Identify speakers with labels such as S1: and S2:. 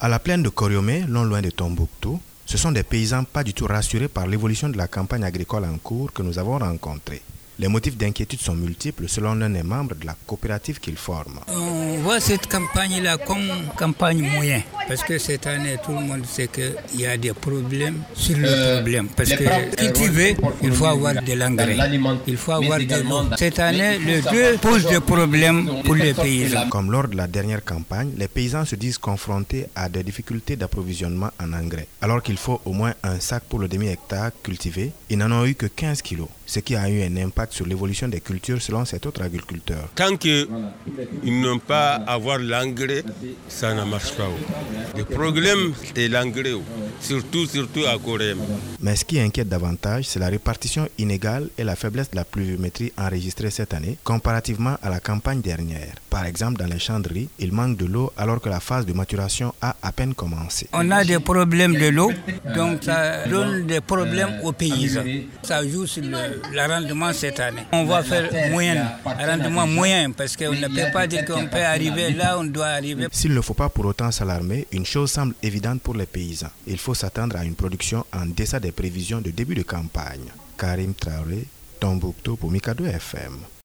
S1: À la plaine de Koriomé, non loin de Tombouctou, ce sont des paysans pas du tout rassurés par l'évolution de la campagne agricole en cours que nous avons rencontrés. Les motifs d'inquiétude sont multiples selon l'un des membres de la coopérative qu'ils forment.
S2: On voit cette campagne-là comme campagne moyenne, parce que cette année, tout le monde sait qu'il y a des problèmes sur le problème. Parce que cultiver, il faut avoir de l'engrais, il faut avoir de l'eau. Cette année, les deux posent des problèmes pour les paysans.
S1: Comme lors de la dernière campagne, les paysans se disent confrontés à des difficultés d'approvisionnement en engrais. Alors qu'il faut au moins un sac pour le demi-hectare cultivé, ils n'en ont eu que 15 kilos, ce qui a eu un impact sur l'évolution des cultures selon cet autre agriculteur.
S3: Tant qu'ils n'ont pas avoir l'engrais, ça ne marche pas. Le problème, c'est l'engrais, surtout, surtout à Corée.
S1: Mais ce qui inquiète davantage, c'est la répartition inégale et la faiblesse de la pluviométrie enregistrée cette année comparativement à la campagne dernière. Par exemple, dans les champs de riz, il manque de l'eau alors que la phase de maturation a à peine commencé.
S2: On a des problèmes de l'eau, donc ça donne des problèmes aux paysans. Ça joue sur le, le rendement cette année. On va faire moyen, rendement moyen, parce qu'on ne peut pas dire qu'on peut arriver là, on doit arriver.
S1: S'il ne faut pas pour autant s'alarmer, une chose semble évidente pour les paysans. Il faut s'attendre à une production en deçà des prévisions de début de campagne. Karim Traoré, Tombouctou pour Mikado FM.